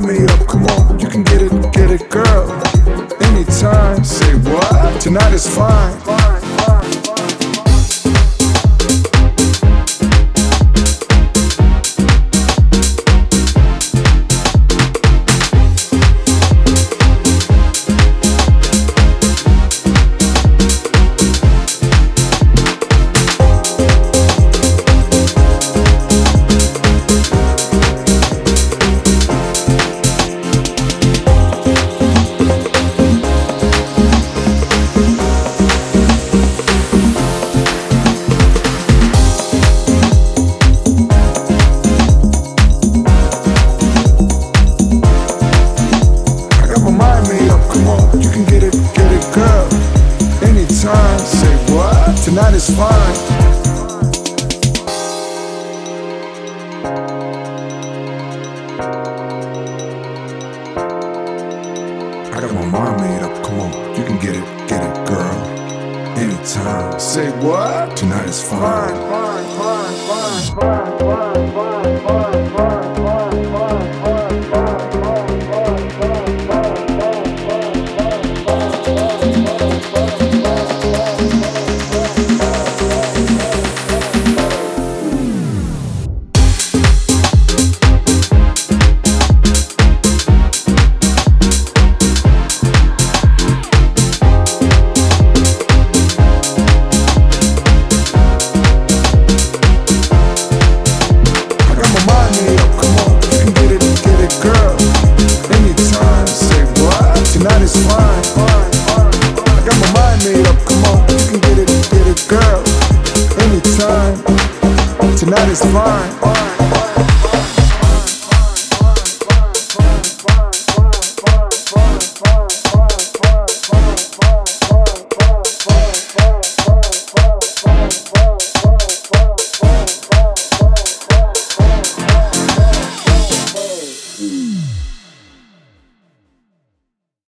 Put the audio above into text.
Light me up, come on, you can get it, get it, girl. Anytime, say what? Tonight is fine. You can get it, get it, girl. Anytime, say what? Tonight is fine. I got my mind made up, come on, you can get it, get it, girl. Anytime, say what? Tonight is fine. I is fine.